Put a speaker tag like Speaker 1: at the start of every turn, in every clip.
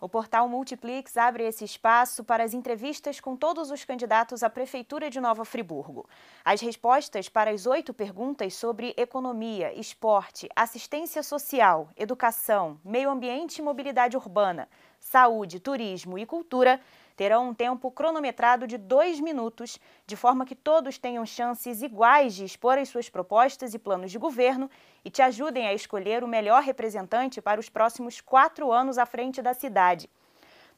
Speaker 1: O portal Multiplix abre esse espaço para as entrevistas com todos os candidatos à Prefeitura de Nova Friburgo. As respostas para as oito perguntas sobre economia, esporte, assistência social, educação, meio ambiente e mobilidade urbana, saúde, turismo e cultura terão um tempo cronometrado de dois minutos, de forma que todos tenham chances iguais de expor as suas propostas e planos de governo e te ajudem a escolher o melhor representante para os próximos quatro anos à frente da cidade.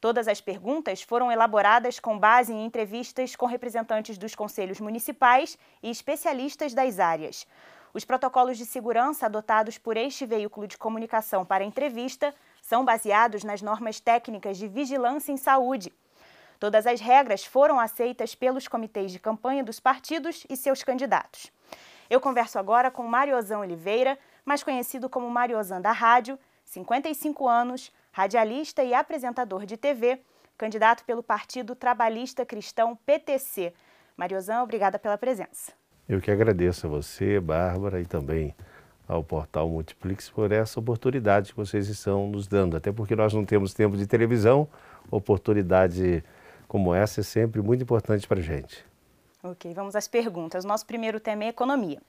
Speaker 1: Todas as perguntas foram elaboradas com base em entrevistas com representantes dos conselhos municipais e especialistas das áreas. Os protocolos de segurança adotados por este veículo de comunicação para entrevista são baseados nas normas técnicas de vigilância em saúde Todas as regras foram aceitas pelos comitês de campanha dos partidos e seus candidatos. Eu converso agora com Mariozão Oliveira, mais conhecido como Mariozão da Rádio, 55 anos, radialista e apresentador de TV, candidato pelo Partido Trabalhista Cristão PTC. Mariozão, obrigada pela presença.
Speaker 2: Eu que agradeço a você, Bárbara, e também ao portal Multiplix por essa oportunidade que vocês estão nos dando, até porque nós não temos tempo de televisão, oportunidade como essa é sempre muito importante para a gente.
Speaker 1: Ok, vamos às perguntas. Nosso primeiro tema é economia.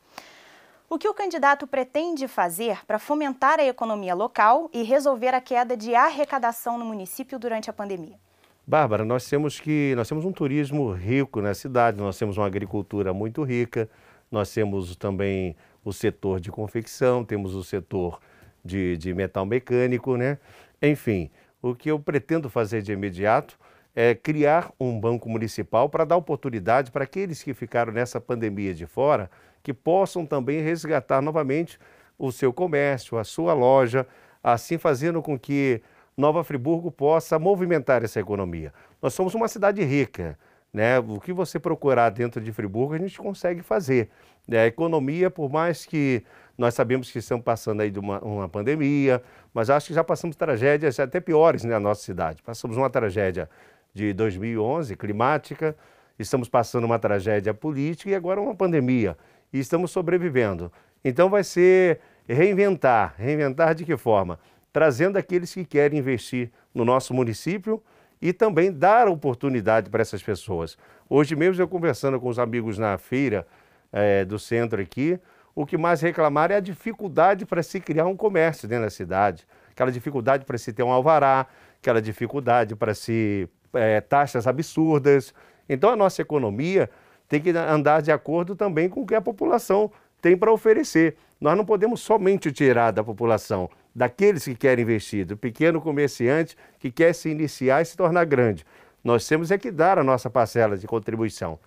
Speaker 1: O que o candidato pretende fazer para fomentar a economia local e resolver a queda de arrecadação no município durante a pandemia?
Speaker 2: Bárbara, nós temos que nós temos um turismo rico na cidade, nós temos uma agricultura muito rica, nós temos também o setor de confecção, temos o setor de, de metal mecânico, né? Enfim, o que eu pretendo fazer de imediato é, criar um banco municipal para dar oportunidade para aqueles que ficaram nessa pandemia de fora, que possam também resgatar novamente o seu comércio, a sua loja, assim fazendo com que Nova Friburgo possa movimentar essa economia. Nós somos uma cidade rica, né? O que você procurar dentro de Friburgo a gente consegue fazer. Né? A economia, por mais que nós sabemos que estamos passando aí de uma, uma pandemia, mas acho que já passamos tragédias até piores né, na nossa cidade. Passamos uma tragédia de 2011, climática, estamos passando uma tragédia política e agora uma pandemia. E estamos sobrevivendo. Então vai ser reinventar. Reinventar de que forma? Trazendo aqueles que querem investir no nosso município e também dar oportunidade para essas pessoas. Hoje mesmo eu conversando com os amigos na feira é, do centro aqui, o que mais reclamaram é a dificuldade para se criar um comércio dentro da cidade. Aquela dificuldade para se ter um alvará, aquela dificuldade para se é, taxas absurdas. Então a nossa economia tem que andar de acordo também com o que a população tem para oferecer. Nós não podemos somente tirar da população, daqueles que querem investir, do pequeno comerciante que quer se iniciar e se tornar grande. Nós temos é que dar a nossa parcela de contribuição.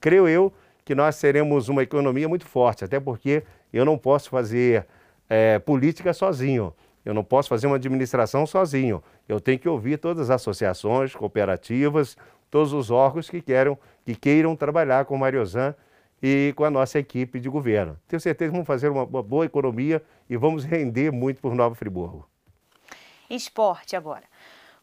Speaker 2: Creio eu que nós seremos uma economia muito forte, até porque eu não posso fazer é, política sozinho. Eu não posso fazer uma administração sozinho. Eu tenho que ouvir todas as associações, cooperativas, todos os órgãos que, queiram, que queiram trabalhar com o Mariozan e com a nossa equipe de governo. Tenho certeza que vamos fazer uma boa economia e vamos render muito por Nova Friburgo.
Speaker 1: Esporte agora.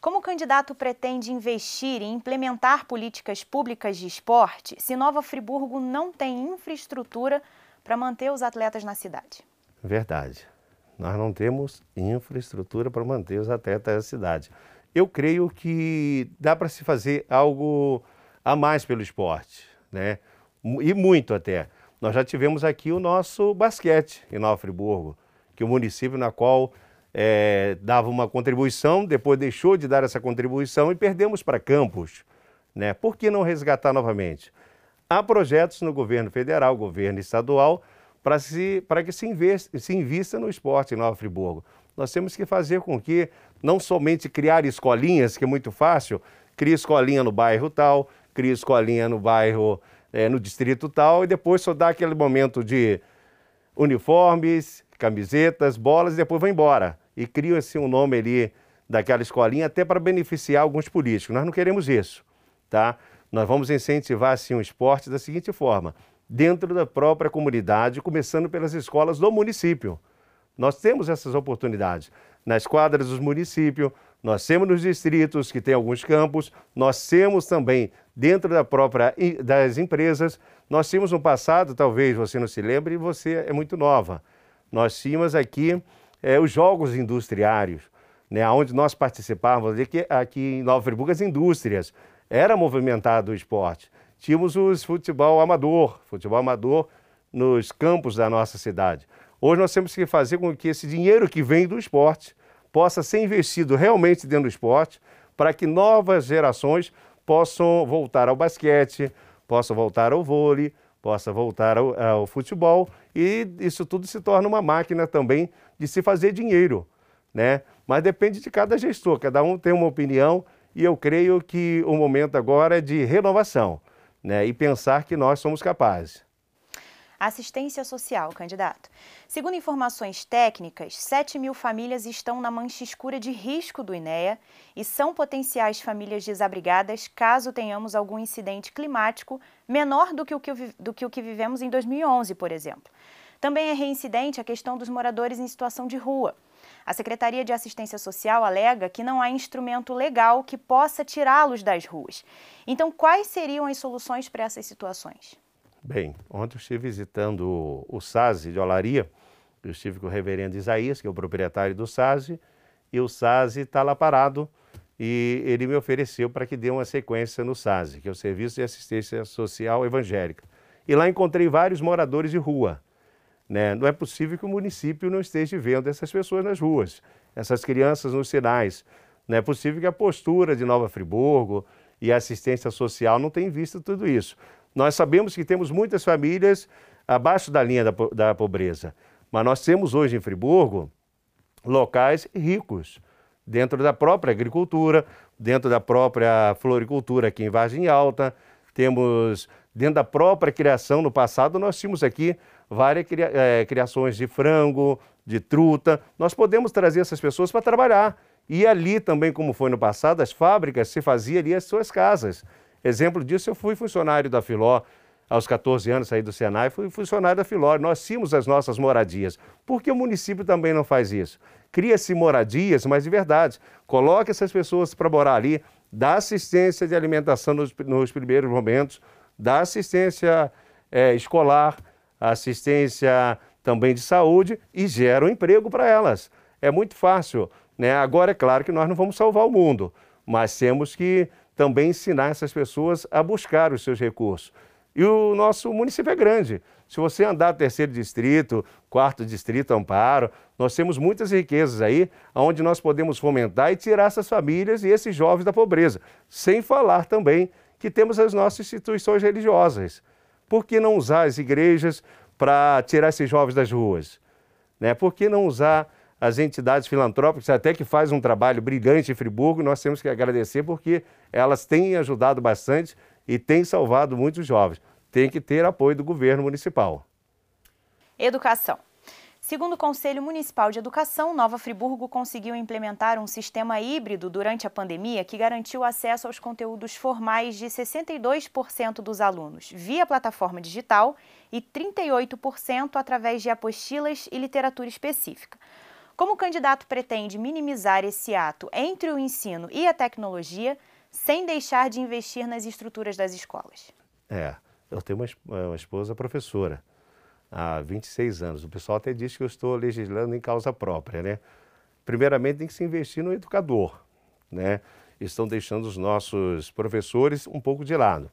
Speaker 1: Como o candidato pretende investir e implementar políticas públicas de esporte se Nova Friburgo não tem infraestrutura para manter os atletas na cidade?
Speaker 2: Verdade nós não temos infraestrutura para manter os atletas da cidade. Eu creio que dá para se fazer algo a mais pelo esporte, né? E muito até. Nós já tivemos aqui o nosso basquete em Nova Friburgo, que é o município na qual é, dava uma contribuição, depois deixou de dar essa contribuição e perdemos para campos. Né? Por que não resgatar novamente? Há projetos no governo federal, governo estadual, para que se, investe, se invista no esporte em Nova Friburgo. Nós temos que fazer com que não somente criar escolinhas, que é muito fácil, cria escolinha no bairro tal, cria escolinha no bairro, é, no distrito tal, e depois só dá aquele momento de uniformes, camisetas, bolas, e depois vai embora. E cria-se um nome ali daquela escolinha até para beneficiar alguns políticos. Nós não queremos isso, tá? Nós vamos incentivar, assim, o esporte da seguinte forma dentro da própria comunidade, começando pelas escolas do município. Nós temos essas oportunidades nas quadras dos municípios, nós temos nos distritos que tem alguns campos, nós temos também dentro da própria das empresas. Nós tínhamos no passado, talvez você não se lembre, você é muito nova. Nós tínhamos aqui é, os jogos industriários. né, onde nós participávamos, aqui, aqui em Nova Friburgo, as indústrias, era movimentado o esporte. Tínhamos o futebol amador, futebol amador nos campos da nossa cidade. Hoje nós temos que fazer com que esse dinheiro que vem do esporte possa ser investido realmente dentro do esporte, para que novas gerações possam voltar ao basquete, possam voltar ao vôlei, possa voltar ao, ao, futebol e isso tudo se torna uma máquina também de se fazer dinheiro, né? Mas depende de cada gestor, cada um tem uma opinião e eu creio que o momento agora é de renovação, né? E pensar que nós somos capazes.
Speaker 1: Assistência social, candidato. Segundo informações técnicas, 7 mil famílias estão na mancha escura de risco do INEA e são potenciais famílias desabrigadas caso tenhamos algum incidente climático menor do que o que, do que, o que vivemos em 2011, por exemplo. Também é reincidente a questão dos moradores em situação de rua. A Secretaria de Assistência Social alega que não há instrumento legal que possa tirá-los das ruas. Então, quais seriam as soluções para essas situações?
Speaker 2: Bem, ontem eu estive visitando o, SASE de Olaria, eu estive com o reverendo Isaías, que é o proprietário do SASE, e o SASE está lá parado e ele me ofereceu para que dê uma sequência no SASE, que é o Serviço de Assistência Social Evangélica. E lá encontrei vários moradores de rua. Né? Não é possível que o município não esteja vendo essas pessoas nas ruas, essas crianças nos sinais. Não é possível que a postura de Nova Friburgo e a assistência social não tenham visto tudo isso. Nós sabemos que temos muitas famílias abaixo da linha da, da pobreza, mas nós temos hoje em Friburgo locais ricos, dentro da própria agricultura, dentro da própria floricultura aqui em Vargem Alta, temos dentro da própria criação, no passado nós tínhamos aqui várias cria, é, criações de frango, de truta, nós podemos trazer essas pessoas para trabalhar. E ali também, como foi no passado, as fábricas se faziam ali as suas casas. Exemplo disso, eu fui funcionário da Filó aos 14 anos, saí do Senai, fui funcionário da Filó. Nós tínhamos as nossas moradias. Por que o município também não faz isso? Cria-se moradias, mas de verdade. Coloque essas pessoas para morar ali, dá assistência de alimentação nos, nos primeiros momentos, dá assistência é, escolar, assistência também de saúde e gera um emprego para elas. É muito fácil. Né? Agora, é claro que nós não vamos salvar o mundo, mas temos que também ensinar essas pessoas a buscar os seus recursos. E o nosso município é grande. Se você andar terceiro distrito, quarto distrito, Amparo, nós temos muitas riquezas aí, onde nós podemos fomentar e tirar essas famílias e esses jovens da pobreza. Sem falar também que temos as nossas instituições religiosas. Por que não usar as igrejas para tirar esses jovens das ruas? Né? Por que não usar as entidades filantrópicas, até que faz um trabalho brilhante em Friburgo, nós temos que agradecer porque elas têm ajudado bastante e têm salvado muitos jovens. Tem que ter apoio do governo municipal.
Speaker 1: Educação. Segundo o Conselho Municipal de Educação, Nova Friburgo conseguiu implementar um sistema híbrido durante a pandemia que garantiu acesso aos conteúdos formais de 62% dos alunos via plataforma digital e 38% através de apostilas e literatura específica. Como o candidato pretende minimizar esse ato entre o ensino e a tecnologia, sem deixar de investir nas estruturas das escolas?
Speaker 2: É, eu tenho uma, uma esposa professora há 26 anos. O pessoal até diz que eu estou legislando em causa própria, né? Primeiramente, tem que se investir no educador, né? Estão deixando os nossos professores um pouco de lado.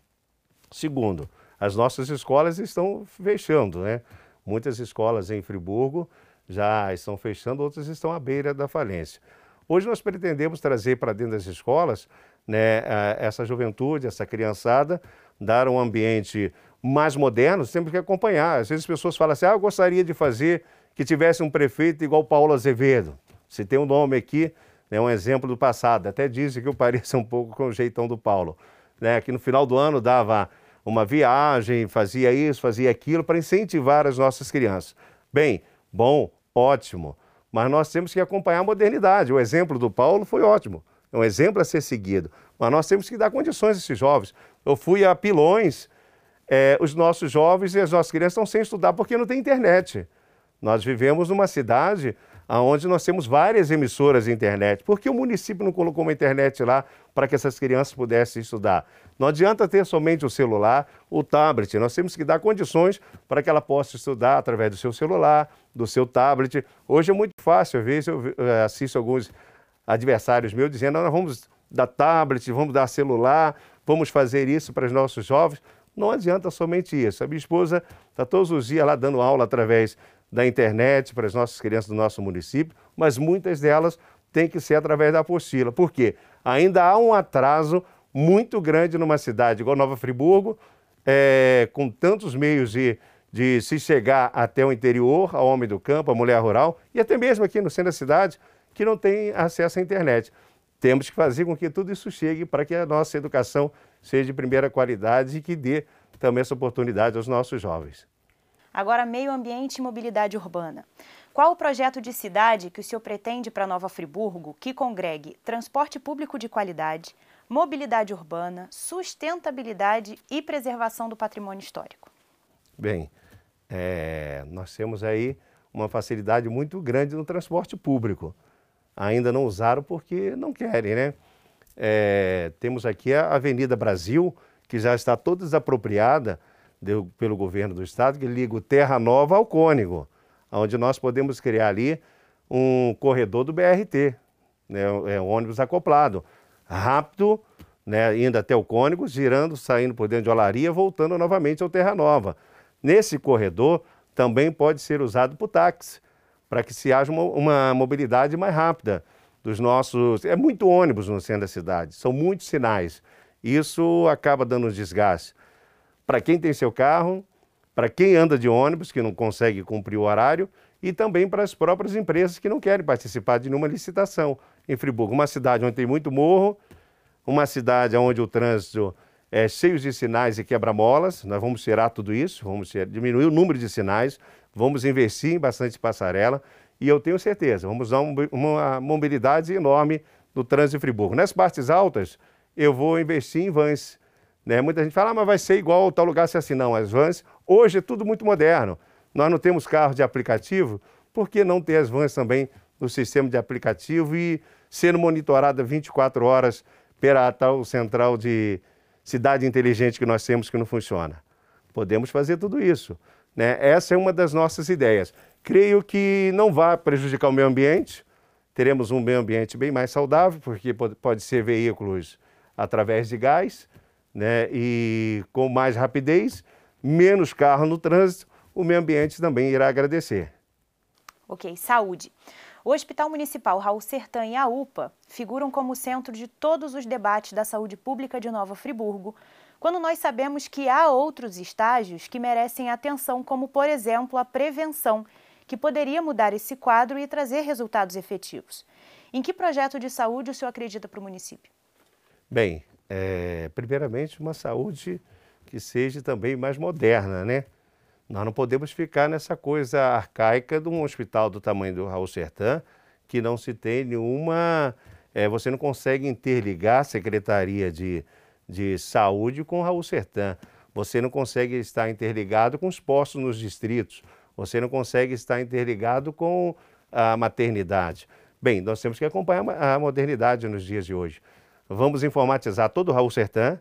Speaker 2: Segundo, as nossas escolas estão fechando, né? Muitas escolas em Friburgo já estão fechando, outras estão à beira da falência. Hoje nós pretendemos trazer para dentro das escolas né, essa juventude, essa criançada, dar um ambiente mais moderno, temos que acompanhar. Às vezes as pessoas falam assim, ah, eu gostaria de fazer que tivesse um prefeito igual Paulo Azevedo. Se tem um nome aqui, é né, um exemplo do passado. Até dizem que eu pareço um pouco com o jeitão do Paulo. Né, que no final do ano dava uma viagem, fazia isso, fazia aquilo, para incentivar as nossas crianças. Bem, bom, ótimo, mas nós temos que acompanhar a modernidade. O exemplo do Paulo foi ótimo, é um exemplo a ser seguido, mas nós temos que dar condições a esses jovens. Eu fui a Pilões, é, os nossos jovens e as nossas crianças estão sem estudar porque não tem internet. Nós vivemos numa cidade onde nós temos várias emissoras de internet. Por que o município não colocou uma internet lá para que essas crianças pudessem estudar? Não adianta ter somente o celular, o tablet. Nós temos que dar condições para que ela possa estudar através do seu celular, do seu tablet. Hoje é muito fácil, às vezes eu assisto alguns adversários meus dizendo: nós vamos dar tablet, vamos dar celular, vamos fazer isso para os nossos jovens. Não adianta somente isso. A minha esposa está todos os dias lá dando aula através da internet para as nossas crianças do nosso município, mas muitas delas têm que ser através da apostila. Por quê? Ainda há um atraso muito grande numa cidade igual Nova Friburgo, é, com tantos meios de, de se chegar até o interior, ao homem do campo, à mulher rural, e até mesmo aqui no centro da cidade, que não tem acesso à internet. Temos que fazer com que tudo isso chegue para que a nossa educação seja de primeira qualidade e que dê também essa oportunidade aos nossos jovens.
Speaker 1: Agora, meio ambiente e mobilidade urbana. Qual o projeto de cidade que o senhor pretende para Nova Friburgo que congregue transporte público de qualidade, mobilidade urbana, sustentabilidade e preservação do patrimônio histórico?
Speaker 2: Bem, é, nós temos aí uma facilidade muito grande no transporte público. Ainda não usaram porque não querem, né? É, temos aqui a Avenida Brasil, que já está toda desapropriada de, pelo governo do estado, que liga o Terra Nova ao Cônigo, onde nós podemos criar ali um corredor do BRT, né, é um ônibus acoplado, rápido, né, indo até o Cônigo, girando, saindo por dentro de Olaria, voltando novamente ao Terra Nova. Nesse corredor também pode ser usado por táxi, para que se haja uma, uma mobilidade mais rápida dos nossos. É muito ônibus no centro da cidade, são muitos sinais. Isso acaba dando um desgaste para quem tem seu carro, para quem anda de ônibus, que não consegue cumprir o horário, e também para as próprias empresas que não querem participar de nenhuma licitação. Em Friburgo, uma cidade onde tem muito morro, uma cidade onde o trânsito é cheio de sinais e quebra-molas, nós vamos tirar tudo isso, vamos diminuir o número de sinais, vamos investir em bastante passarela e eu tenho certeza, vamos dar uma mobilidade enorme no trânsito de Friburgo. Nas partes altas, eu vou investir em vans. Né? Muita gente fala, ah, mas vai ser igual tal lugar se assim. Não, as vans, hoje é tudo muito moderno. Nós não temos carro de aplicativo, por que não ter as vans também no sistema de aplicativo e sendo monitorada 24 horas pela tal central de cidade inteligente que nós temos que não funciona? Podemos fazer tudo isso. Né? Essa é uma das nossas ideias. Creio que não vai prejudicar o meio ambiente, teremos um meio ambiente bem mais saudável, porque pode, ser veículos através de gás, né? e com mais rapidez, menos carro no trânsito, o meio ambiente também irá agradecer.
Speaker 1: Ok, saúde. O Hospital Municipal Raul Sertã e a UPA figuram como centro de todos os debates da saúde pública de Nova Friburgo, quando nós sabemos que há outros estágios que merecem atenção, como, por exemplo, a prevenção, que poderia mudar esse quadro e trazer resultados efetivos. Em que projeto de saúde o senhor acredita para o município?
Speaker 2: Bem, é, primeiramente, uma saúde que seja também mais moderna, né? Nós não podemos ficar nessa coisa arcaica de um hospital do tamanho do Raul Sertã, que não se tem nenhuma. É, você não consegue interligar a Secretaria de, de saúde com Raul Sertã. Você não consegue estar interligado com os postos nos distritos. Você não consegue estar interligado com a maternidade. Bem, nós temos que acompanhar a modernidade nos dias de hoje. Vamos informatizar todo o Raul Sertã,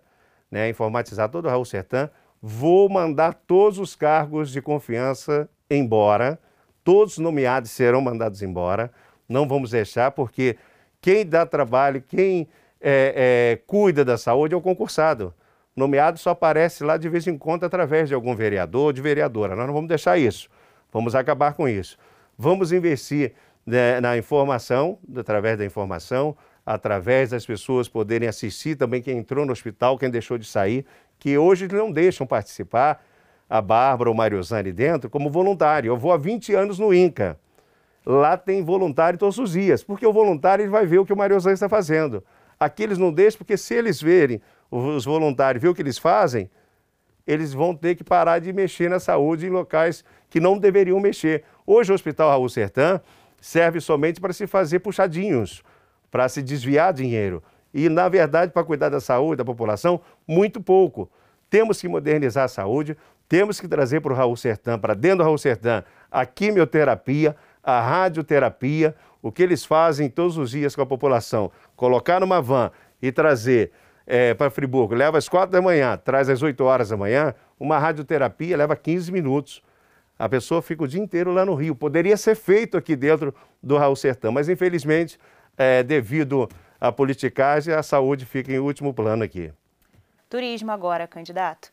Speaker 2: né? informatizar todo o Raul Sertã. Vou mandar todos os cargos de confiança embora. Todos os nomeados serão mandados embora. Não vamos deixar, porque quem dá trabalho, quem é, é, cuida da saúde é o concursado. Nomeado só aparece lá de vez em quando através de algum vereador ou de vereadora. Nós não vamos deixar isso. Vamos acabar com isso. Vamos investir né, na informação, através da informação, através das pessoas poderem assistir também quem entrou no hospital, quem deixou de sair, que hoje não deixam participar, a Bárbara ou Mariosane dentro, como voluntário. Eu vou há 20 anos no INCA. Lá tem voluntário todos os dias, porque o voluntário ele vai ver o que o Mariosane está fazendo. Aqui eles não deixam, porque se eles verem, os voluntários, ver o que eles fazem, eles vão ter que parar de mexer na saúde em locais que não deveriam mexer. Hoje o Hospital Raul Sertã serve somente para se fazer puxadinhos, para se desviar dinheiro. E, na verdade, para cuidar da saúde da população, muito pouco. Temos que modernizar a saúde, temos que trazer para o Raul Sertã, para dentro do Raul Sertã, a quimioterapia, a radioterapia, o que eles fazem todos os dias com a população. Colocar numa van e trazer é, para Friburgo, leva às quatro da manhã, traz às 8 horas da manhã, uma radioterapia leva 15 minutos. A pessoa fica o dia inteiro lá no Rio. Poderia ser feito aqui dentro do Raul Sertã, mas infelizmente é, devido à politicagem, a saúde fica em último plano aqui.
Speaker 1: Turismo agora, candidato.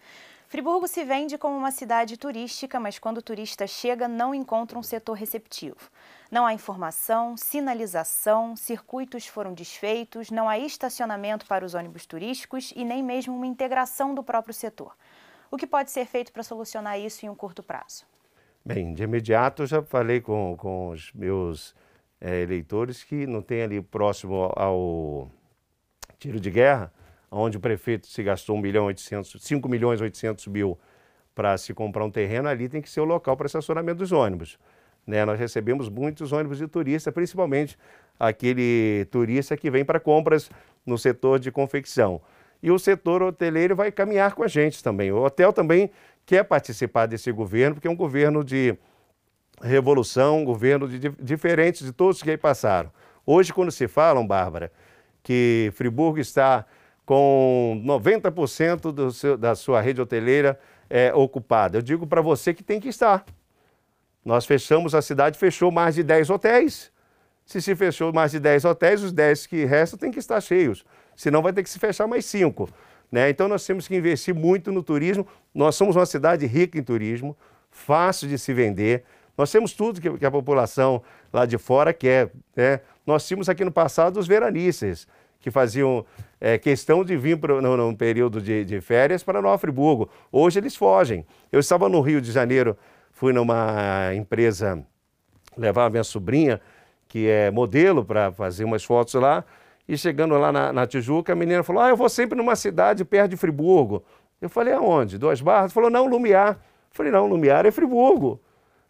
Speaker 1: Friburgo se vende como uma cidade turística, mas quando o turista chega, não encontra um setor receptivo. Não há informação, sinalização, circuitos foram desfeitos, não há estacionamento para os ônibus turísticos e nem mesmo uma integração do próprio setor. O que pode ser feito para solucionar isso em um curto prazo?
Speaker 2: Bem, de imediato eu já falei com, com os meus é, eleitores que não tem ali próximo ao tiro de guerra onde o prefeito se gastou 1 milhão 800, 5 milhões 800 mil para se comprar um terreno, ali tem que ser o local para estacionamento dos ônibus. Né? Nós recebemos muitos ônibus de turista, principalmente aquele turista que vem para compras no setor de confecção. E o setor hoteleiro vai caminhar com a gente também. O hotel também quer participar desse governo, porque é um governo de revolução, um governo de, de, diferente de todos que aí passaram. Hoje, quando se falam, Bárbara, que Friburgo está com 90% do seu, da sua rede hoteleira é, ocupada. Eu digo para você que tem que estar. Nós fechamos, a cidade fechou mais de 10 hotéis. Se se fechou mais de 10 hotéis, os 10 que restam têm que estar cheios. Senão vai ter que se fechar mais 5. Né? Então nós temos que investir muito no turismo. Nós somos uma cidade rica em turismo, fácil de se vender. Nós temos tudo que, que a população lá de fora quer. Né? Nós tínhamos aqui no passado os veranistas que faziam é, questão de vir no período de, de, férias para Nova Friburgo. Hoje eles fogem. Eu estava no Rio de Janeiro, fui numa empresa levar minha sobrinha, que é modelo, para fazer umas fotos lá. E chegando lá na, na, Tijuca, a menina falou: Ah, eu vou sempre numa cidade perto de Friburgo. Eu falei: Aonde? Duas Barras? Falou: Não, Lumiar. Eu falei: Não, Lumiar é Friburgo.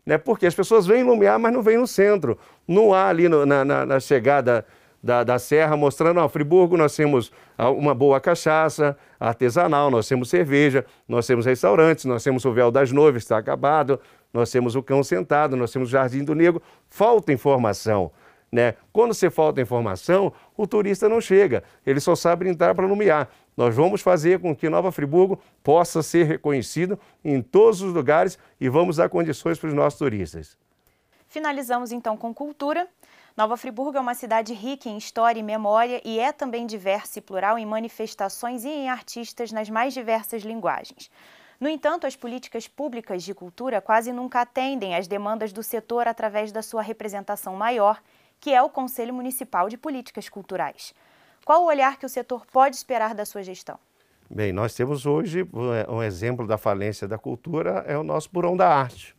Speaker 2: Né? Porque as pessoas vêm em Lumiar, mas não vêm no centro. Não há ali no, na, na, na chegada da, da Serra, mostrando, ó, Friburgo nós temos uma boa cachaça artesanal, nós temos cerveja, nós temos restaurantes, nós temos o Véu das Noivas, está acabado, nós temos o Cão Sentado, nós temos o Jardim do Negro. Falta informação. Né? Quando você falta informação, o turista não chega, ele só sabe entrar para nomear. Nós vamos fazer com que Nova Friburgo possa ser reconhecido em todos os lugares e vamos dar condições para os nossos turistas.
Speaker 1: Finalizamos então com cultura. Nova Friburgo é uma cidade rica em história e memória e é também diversa e plural em manifestações e em artistas nas mais diversas linguagens. No entanto, as políticas públicas de cultura quase nunca atendem às demandas do setor através da sua representação maior, que é o Conselho Municipal de Políticas Culturais. Qual o olhar que o setor pode esperar da sua gestão?
Speaker 2: Bem, nós temos hoje um exemplo da falência da cultura, é o nosso Burão da Arte.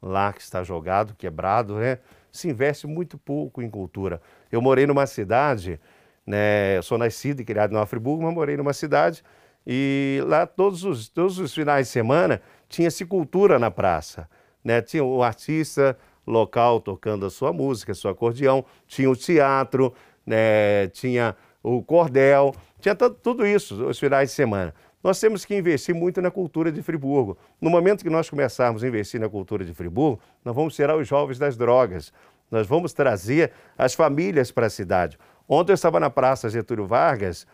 Speaker 2: Lá que está jogado, quebrado, né? Se investe muito pouco em cultura. Eu morei numa cidade, né, eu sou nascido e criado em Friburgo, mas morei numa cidade e lá todos os, todos os finais de semana tinha-se cultura na praça. Né? Tinha o artista local tocando a sua música, seu acordeão, tinha o teatro, né? tinha o cordel, tinha tudo isso os finais de semana. Nós temos que investir muito na cultura de Friburgo. No momento que nós começarmos a investir na cultura de Friburgo, nós vamos tirar os jovens das drogas. Nós vamos trazer as famílias para a cidade. Ontem eu estava na Praça Getúlio Vargas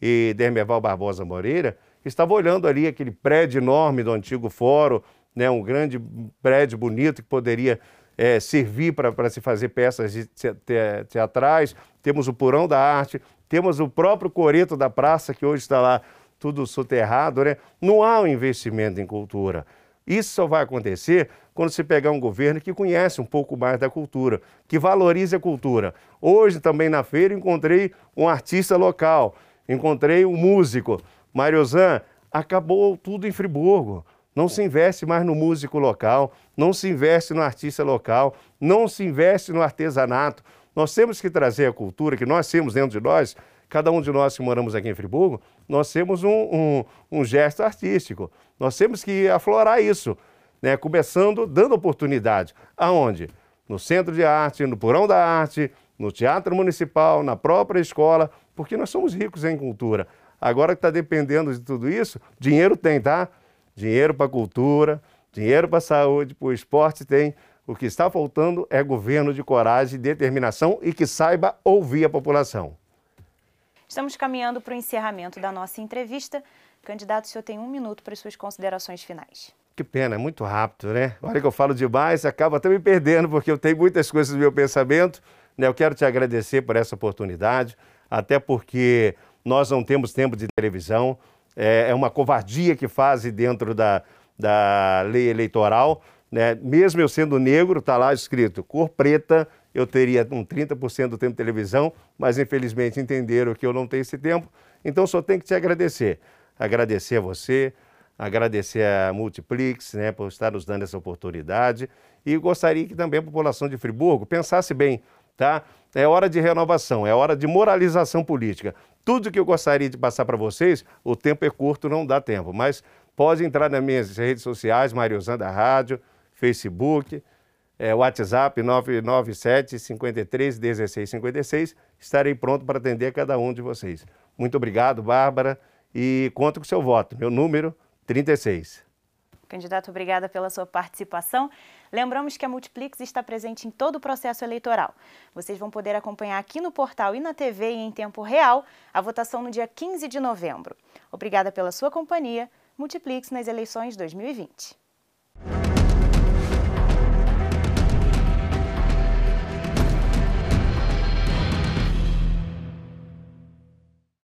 Speaker 2: e Dermeval Barbosa Moreira, estava olhando ali aquele prédio enorme do antigo fórum, né, um grande prédio bonito que poderia é, servir para se fazer peças te, te, teatrais. Temos o Porão da Arte, temos o próprio Coreto da Praça, que hoje está lá tudo soterrado, né? Não há um investimento em cultura. Isso só vai acontecer quando se pegar um governo que conhece um pouco mais da cultura, que valorize a cultura. Hoje também na feira encontrei um artista local, encontrei um músico. Mariozan, acabou tudo em Friburgo. Não se investe mais no músico local, não se investe no artista local, não se investe no artesanato. Nós temos que trazer a cultura que nós temos dentro de nós cada um de nós que moramos aqui em Friburgo, nós temos um, um, um gesto artístico. Nós temos que aflorar isso, né? começando dando oportunidade. Aonde? No Centro de Arte, no Porão da Arte, no Teatro Municipal, na própria escola, porque nós somos ricos em cultura. Agora que está dependendo de tudo isso, dinheiro tem, tá? Dinheiro para cultura, dinheiro para saúde, para o esporte tem. O que está faltando é governo de coragem, determinação e que saiba ouvir a população.
Speaker 1: Estamos caminhando para o encerramento da nossa entrevista. Candidato, o senhor tem um minuto para as suas considerações finais.
Speaker 2: Que pena, é muito rápido, né? Olha que eu falo demais, acaba até me perdendo, porque eu tenho muitas coisas no meu pensamento, Né? Eu quero te agradecer por essa oportunidade, até porque nós não temos tempo de televisão, é, é uma covardia que fazem dentro da, da lei eleitoral. Né? Mesmo eu sendo negro, está lá escrito cor preta, eu teria um 30% do tempo de televisão, mas infelizmente entenderam que eu não tenho esse tempo, então só tenho que te agradecer. Agradecer a você, agradecer a Multiplix né, por estar nos dando essa oportunidade e gostaria que também a população de Friburgo pensasse bem, tá? É hora de renovação, é hora de moralização política. Tudo que eu gostaria de passar para vocês, o tempo é curto, não dá tempo, mas pode entrar nas minhas redes sociais, Mariosanda Rádio, Facebook, é, WhatsApp 997 53 16 56. Estarei pronto para atender cada um de vocês. Muito obrigado, Bárbara, e conto com seu voto. Meu número 36.
Speaker 1: Candidato, obrigada pela sua participação. Lembramos que a Multiplix está presente em todo o processo eleitoral. Vocês vão poder acompanhar aqui no portal e na TV em tempo real a votação no dia 15 de novembro. Obrigada pela sua companhia. Multiplix nas eleições 2020.